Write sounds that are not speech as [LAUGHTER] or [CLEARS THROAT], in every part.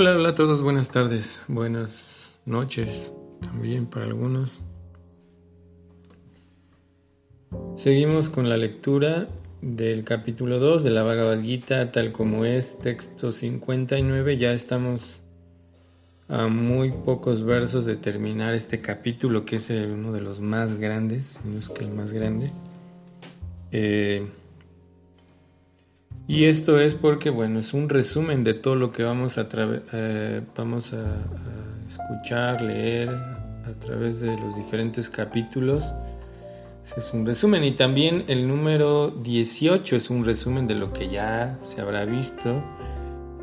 Hola, hola a todos, buenas tardes, buenas noches también para algunos. Seguimos con la lectura del capítulo 2 de la Bhagavad Gita, tal como es, texto 59. Ya estamos a muy pocos versos de terminar este capítulo, que es uno de los más grandes, no es que el más grande. Eh, y esto es porque, bueno, es un resumen de todo lo que vamos a, eh, vamos a, escuchar, leer a través de los diferentes capítulos. es un resumen. Y también el número 18 es un resumen de lo que ya se habrá visto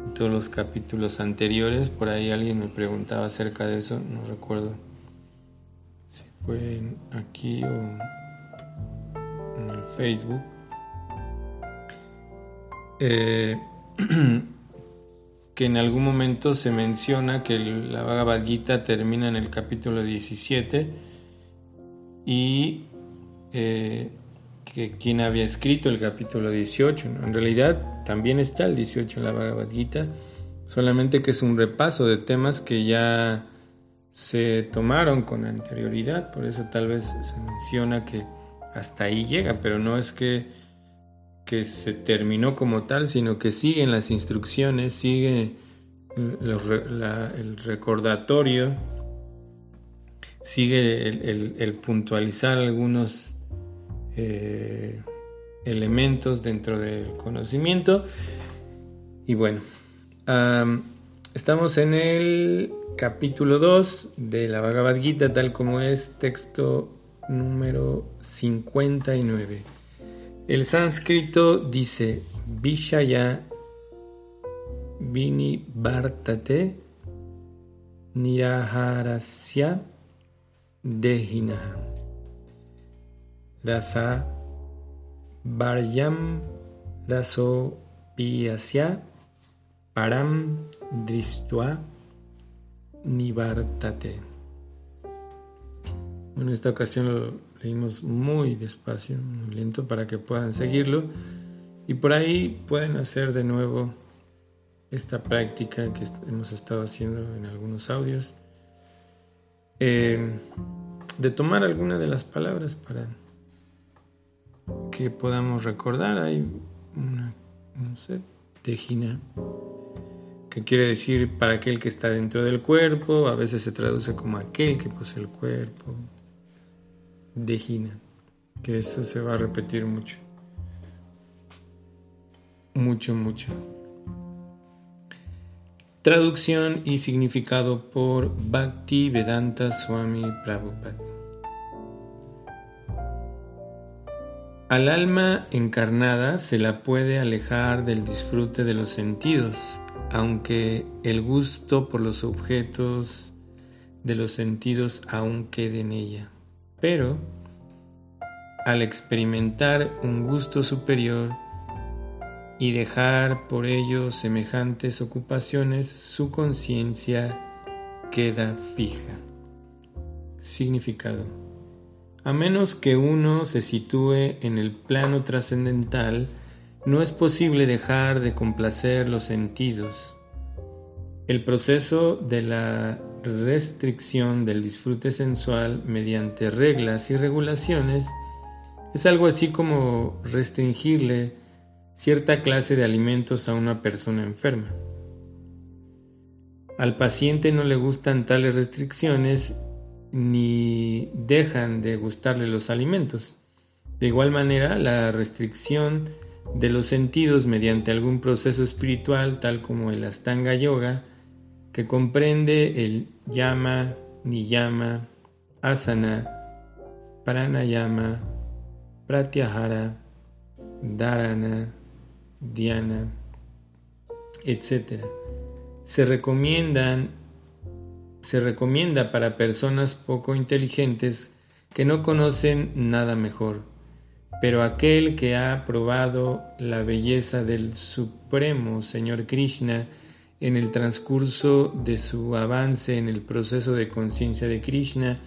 en todos los capítulos anteriores. Por ahí alguien me preguntaba acerca de eso, no recuerdo si fue aquí o en el Facebook. Eh, [CLEARS THROAT] que en algún momento se menciona que la Bhagavad Gita termina en el capítulo 17 y eh, que quien había escrito el capítulo 18. En realidad también está el 18 en la Bhagavad Gita, solamente que es un repaso de temas que ya se tomaron con anterioridad, por eso tal vez se menciona que hasta ahí llega, pero no es que que se terminó como tal, sino que siguen las instrucciones, sigue el recordatorio, sigue el, puntualizar algunos eh, elementos dentro del conocimiento. Y bueno, estamos en el capítulo 2 de la Bhagavad Gita, tal como es texto número 59. El sánscrito dice Vishaya Vini Bhartate Niraharasya Dehina Rasa Varyam Raso Piyasya Param Dristua Nivartate. En esta ocasión leímos muy despacio, muy lento para que puedan seguirlo. Y por ahí pueden hacer de nuevo esta práctica que hemos estado haciendo en algunos audios. Eh, de tomar alguna de las palabras para que podamos recordar. Hay una no sé tejina que quiere decir para aquel que está dentro del cuerpo. A veces se traduce como aquel que posee el cuerpo de Gina, que eso se va a repetir mucho. Mucho, mucho. Traducción y significado por Bhakti Vedanta Swami Prabhupada. Al alma encarnada se la puede alejar del disfrute de los sentidos, aunque el gusto por los objetos de los sentidos aún quede en ella. Pero, al experimentar un gusto superior y dejar por ello semejantes ocupaciones, su conciencia queda fija. Significado. A menos que uno se sitúe en el plano trascendental, no es posible dejar de complacer los sentidos. El proceso de la restricción del disfrute sensual mediante reglas y regulaciones es algo así como restringirle cierta clase de alimentos a una persona enferma. Al paciente no le gustan tales restricciones ni dejan de gustarle los alimentos. De igual manera, la restricción de los sentidos mediante algún proceso espiritual tal como el Astanga Yoga que comprende el yama, niyama, asana, pranayama, pratyahara, dharana, dhyana, etc. Se recomiendan se recomienda para personas poco inteligentes que no conocen nada mejor, pero aquel que ha probado la belleza del Supremo Señor Krishna en el transcurso de su avance en el proceso de conciencia de Krishna,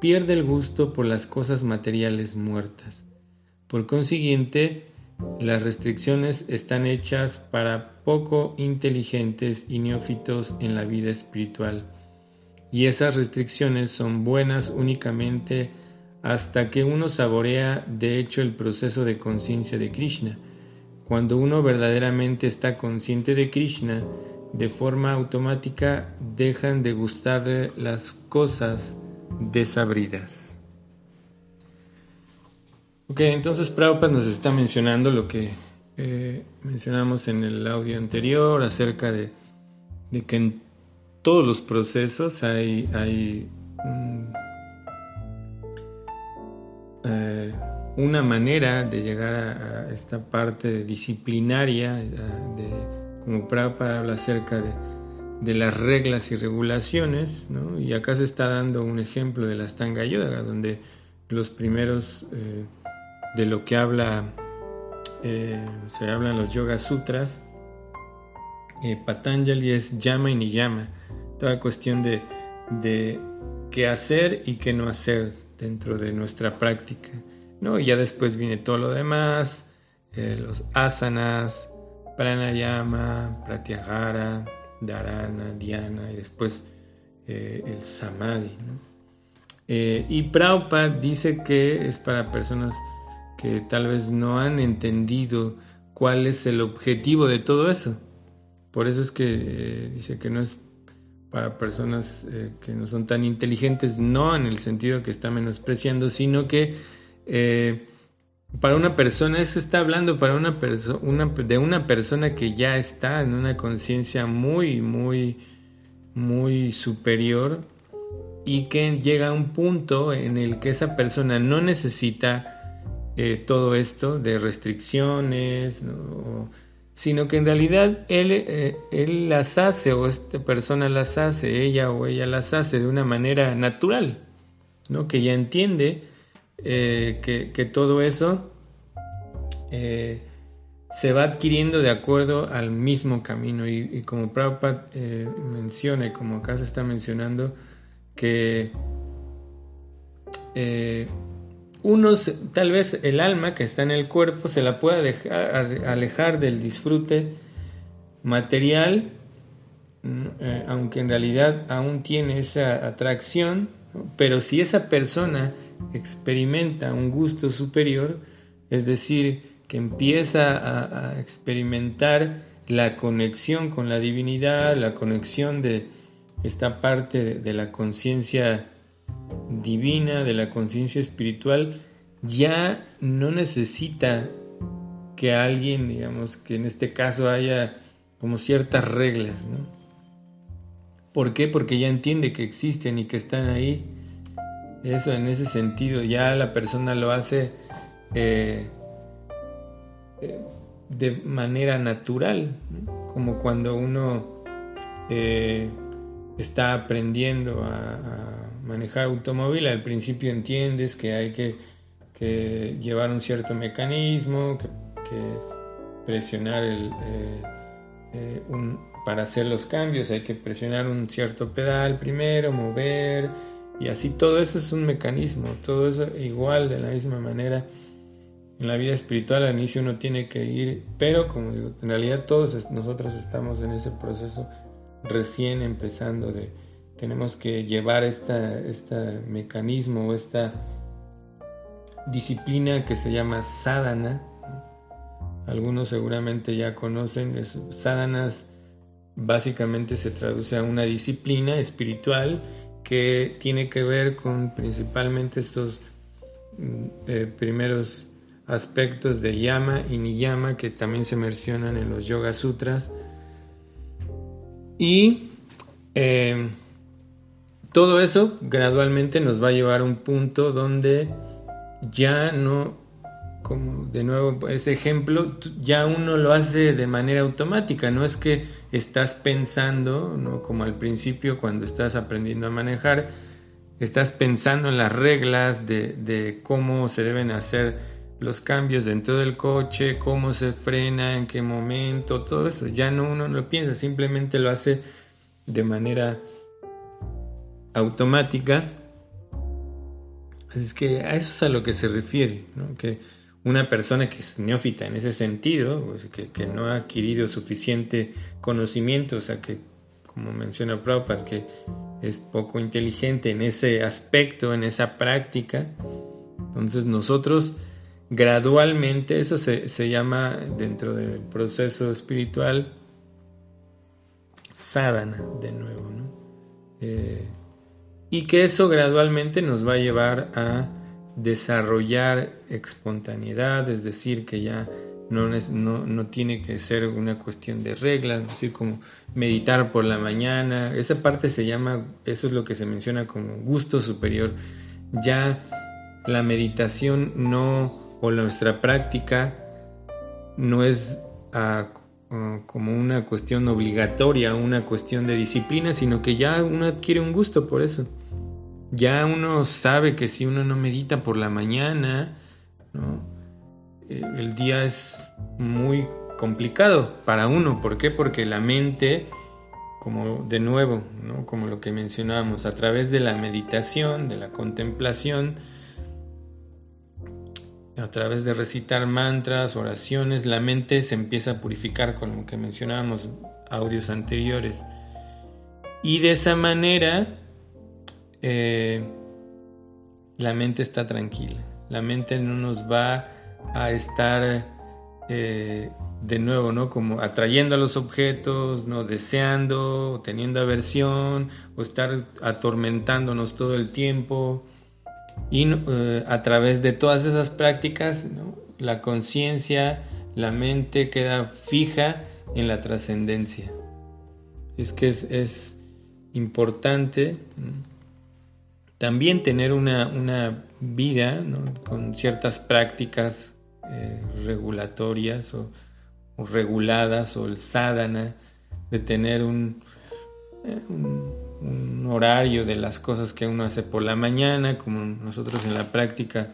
pierde el gusto por las cosas materiales muertas. Por consiguiente, las restricciones están hechas para poco inteligentes y neófitos en la vida espiritual. Y esas restricciones son buenas únicamente hasta que uno saborea de hecho el proceso de conciencia de Krishna. Cuando uno verdaderamente está consciente de Krishna, de forma automática dejan de gustarle las cosas desabridas. Ok, entonces Prabhupada nos está mencionando lo que eh, mencionamos en el audio anterior acerca de, que en todos los procesos hay, hay eh, una manera de llegar a, esta parte disciplinaria, de, como Prabhupada habla acerca de, las reglas y regulaciones, y acá se está dando un ejemplo de la Stanga Yoga, donde los primeros eh, de lo que habla, eh, se hablan los Yoga Sutras, eh, Patanjali es llama y ni toda cuestión de qué hacer y qué no hacer dentro de nuestra práctica. ¿No? Y ya después viene todo lo demás, eh, los asanas, pranayama, pratyahara, dharana, dhyana y después el samadhi. y Prabhupada dice que es para personas que tal vez no han entendido cuál es el objetivo de todo eso. Por eso es que eh, dice que no es para personas eh, que no son tan inteligentes, no en el sentido que está menospreciando, sino que eh, para una persona, eso está hablando para una persona, de una persona que ya está en una conciencia muy, muy, muy superior y que llega a un punto en el que esa persona no necesita eh, todo esto de restricciones, sino que en realidad él, eh, él las hace o esta persona las hace, ella o ella las hace de una manera natural, ¿no? que ya entiende eh, que, todo eso se va adquiriendo de acuerdo al mismo camino. Y, como Prabhupada menciona y como acá se está mencionando, que unos, tal vez el alma que está en el cuerpo se la pueda dejar, alejar del disfrute material, mm, eh, aunque en realidad aún tiene esa atracción, pero si esa persona experimenta un gusto superior, es decir, que empieza a, experimentar la conexión con la divinidad, la conexión de esta parte de la conciencia divina, de la conciencia espiritual, ya no necesita que alguien, digamos, que en este caso haya como ciertas reglas, ¿no? ¿Por qué? Porque ya entiende que existen y que están ahí. Eso en ese sentido, ya la persona lo hace eh, eh, de manera natural, como cuando uno eh, está aprendiendo a manejar automóvil, al principio entiendes que hay que, llevar un cierto mecanismo, que, presionar el, para hacer los cambios hay que presionar un cierto pedal primero, mover y así todo eso es un mecanismo, todo eso igual de la misma manera. En la vida espiritual al inicio uno tiene que ir, pero como digo, en realidad todos nosotros estamos en ese proceso recién empezando de, tenemos que llevar este mecanismo o esta disciplina que se llama sadhana. Algunos seguramente ya conocen. Sadhanas básicamente se traduce a una disciplina espiritual que tiene que ver con principalmente estos mm, eh, primeros aspectos de yama y niyama que también se mencionan en los Yoga Sutras. Y eh, todo eso gradualmente nos va a llevar a un punto donde ya no, como de nuevo ese ejemplo, ya uno lo hace de manera automática, no es que estás pensando, ¿no? como al principio cuando estás aprendiendo a manejar, estás pensando en las reglas de, de cómo se deben hacer los cambios dentro del coche, cómo se frena, en qué momento, todo eso, ya no uno no lo piensa, simplemente lo hace de manera automática. Así es que a eso es a lo que se refiere, que una persona que es neófita en ese sentido, pues, que, no ha adquirido suficiente conocimiento, o sea que, como menciona Prabhupada, que es poco inteligente en ese aspecto, en esa práctica, entonces nosotros gradualmente, eso se, llama dentro del proceso espiritual, sadhana, de nuevo, ¿no? Eh, y que eso gradualmente nos va a llevar a desarrollar espontaneidad, es decir, que ya no, no, tiene que ser una cuestión de reglas, es decir, como meditar por la mañana, esa parte se llama, eso es lo que se menciona como gusto superior, ya la meditación no, o nuestra práctica no es ah, como una cuestión obligatoria, una cuestión de disciplina, sino que ya uno adquiere un gusto por eso ya uno sabe que si uno no medita por la mañana, eh, el día es muy complicado para uno. ¿Por qué? Porque la mente, como de nuevo, como lo que mencionábamos, a través de la meditación, de la contemplación, a través de recitar mantras, oraciones, la mente se empieza a purificar con lo que mencionábamos audios anteriores. Y de esa manera eh, la mente está tranquila. La mente no nos va a estar eh, de nuevo, ¿no? Como atrayendo a los objetos, ¿no? Deseando, teniendo aversión, o estar atormentándonos todo el tiempo. Y eh, a través de todas esas prácticas, la conciencia, la mente queda fija en la trascendencia. Es que es, importante. También tener una, vida con ciertas prácticas eh, regulatorias o, reguladas o el sadhana, de tener eh, un, un, horario de las cosas que uno hace por la mañana, como nosotros en la práctica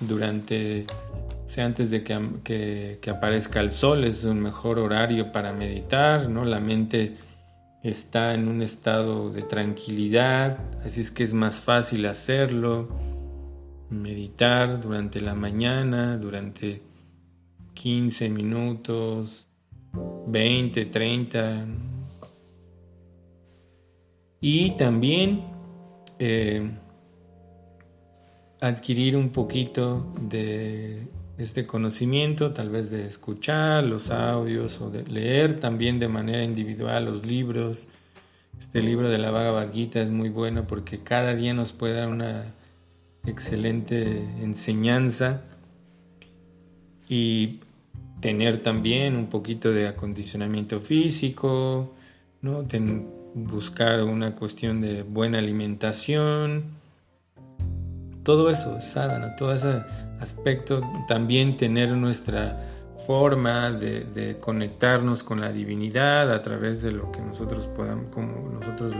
durante, o antes de que, que aparezca el sol, es un mejor horario para meditar, ¿no? La mente está en un estado de tranquilidad, así es que es más fácil hacerlo, meditar durante la mañana, durante 15 minutos, 20, 30. Y también eh, adquirir un poquito de este conocimiento, tal vez de escuchar los audios o de leer también de manera individual los libros. Este libro de la Bhagavad Gita es muy bueno porque cada día nos puede dar una excelente enseñanza y tener también un poquito de acondicionamiento físico, ¿no? buscar una cuestión de buena alimentación, todo eso, sadhana, todo esa aspecto, también tener nuestra forma de, conectarnos con la divinidad a través de lo que nosotros podamos, como nosotros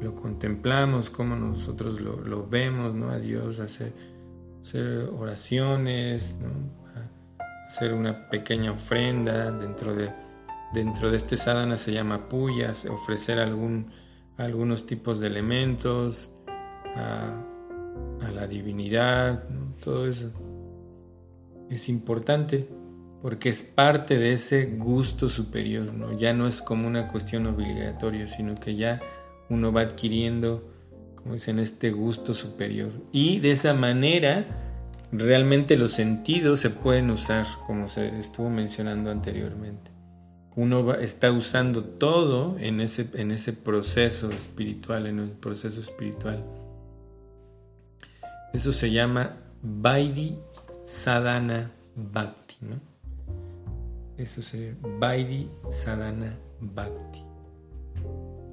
lo, contemplamos, como nosotros lo, vemos, ¿no? A Dios, hacer, hacer oraciones, hacer una pequeña ofrenda dentro de, dentro de este sadhana se llama puyas, ofrecer algún, algunos tipos de elementos, a la divinidad, todo eso. Es importante porque es parte de ese gusto superior, ¿no? ya no es como una cuestión obligatoria, sino que ya uno va adquiriendo, como dicen, este gusto superior. Y de esa manera realmente los sentidos se pueden usar, como se estuvo mencionando anteriormente. Uno está usando todo en ese, en ese proceso espiritual, en el proceso espiritual. Eso se llama Vaidhi Sadhana Bhakti, ¿no? Eso se Vaidhi Sadhana Bhakti.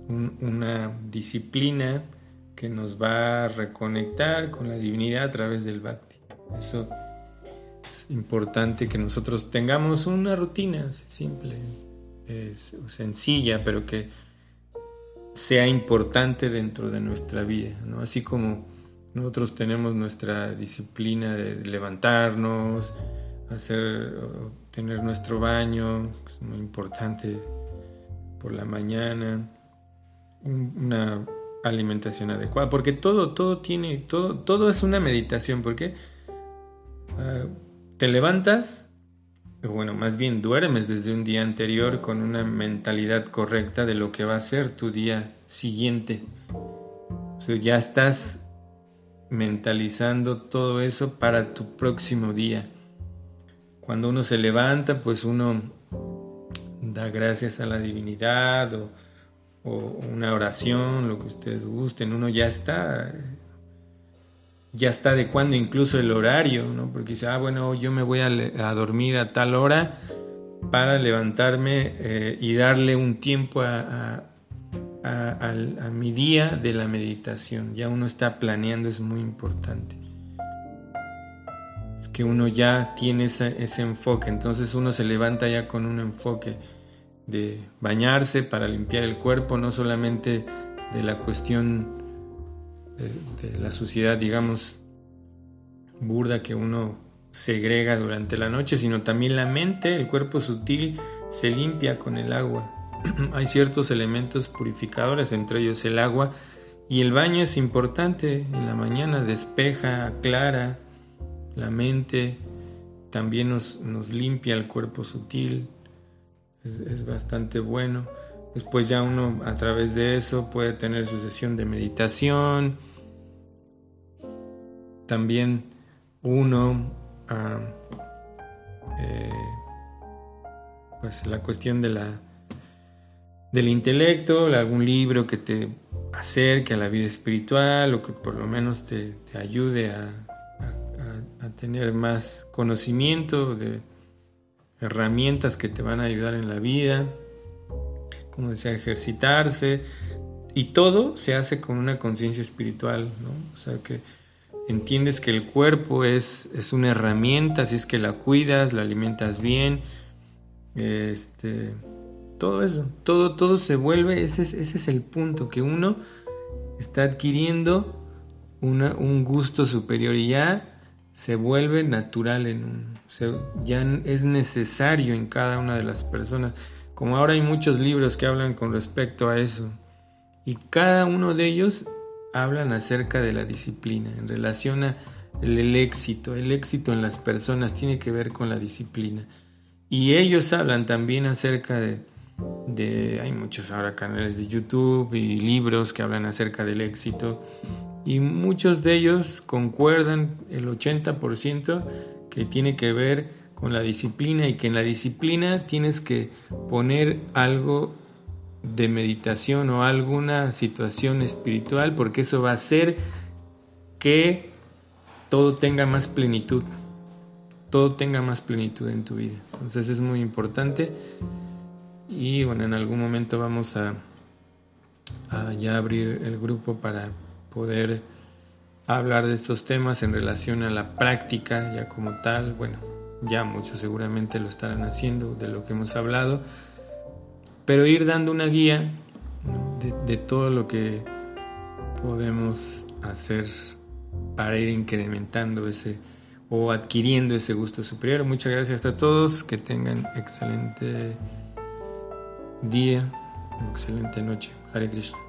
una disciplina que nos va a reconectar con la divinidad a través del Bhakti. Eso es importante que nosotros tengamos una rutina simple, es sencilla, pero que sea importante dentro de nuestra vida, ¿no? Así como nosotros tenemos nuestra disciplina de levantarnos, hacer, tener nuestro baño, que es muy importante por la mañana, una alimentación adecuada, porque todo, todo tiene, todo, todo es una meditación, porque te levantas, bueno, más bien duermes desde un día anterior con una mentalidad correcta de lo que va a ser tu día siguiente. O sea, ya estás mentalizando todo eso para tu próximo día. Cuando uno se levanta, pues uno da gracias a la divinidad o, una oración, lo que ustedes gusten, uno ya está, ya está adecuando incluso el horario, ¿no? Porque dice, ah, bueno, yo me voy a, dormir a tal hora para levantarme eh, y darle un tiempo a, a, mi día de la meditación. Ya uno está planeando, es muy importante. Es que uno ya tiene ese enfoque, entonces uno se levanta ya con un enfoque de bañarse para limpiar el cuerpo, no solamente de la cuestión de, la suciedad, digamos, burda que uno segrega durante la noche, sino también la mente, el cuerpo sutil, se limpia con el agua. [CLEARS THROAT] Hay ciertos elementos purificadores, entre ellos el agua, y el baño es importante en la mañana, despeja, aclara la mente, también nos, nos limpia el cuerpo sutil, es, bastante bueno. Después ya uno a través de eso puede tener su sesión de meditación. También uno, eh, pues la cuestión de la, del intelecto, algún libro que te acerque a la vida espiritual o que por lo menos te, ayude a, tener más conocimiento de herramientas que te van a ayudar en la vida, como decía, ejercitarse, y todo se hace con una conciencia espiritual, ¿no? O sea, que entiendes que el cuerpo es, es una herramienta, si es que la cuidas, la alimentas bien, este, todo eso, todo, todo se vuelve, ese es, ese es el punto, que uno está adquiriendo una, un gusto superior y ya se vuelve natural en un, ya es necesario en cada una de las personas. Como ahora hay muchos libros que hablan con respecto a eso y cada uno de ellos hablan acerca de la disciplina en relación a el, éxito. El éxito en las personas tiene que ver con la disciplina. Y ellos hablan también acerca de, de, hay muchos ahora canales de YouTube y libros que hablan acerca del éxito y muchos de ellos concuerdan el 80% que tiene que ver con la disciplina y que en la disciplina tienes que poner algo de meditación o alguna situación espiritual porque eso va a hacer que todo tenga más plenitud, todo tenga más plenitud en tu vida. Entonces es muy importante y bueno, en algún momento vamos a, ya abrir el grupo para poder hablar de estos temas en relación a la práctica ya como tal. Bueno, ya muchos seguramente lo estarán haciendo de lo que hemos hablado, pero ir dando una guía de, todo lo que podemos hacer para ir incrementando ese o adquiriendo ese gusto superior. Muchas gracias a todos, que tengan excelente día, excelente noche. Hare Krishna.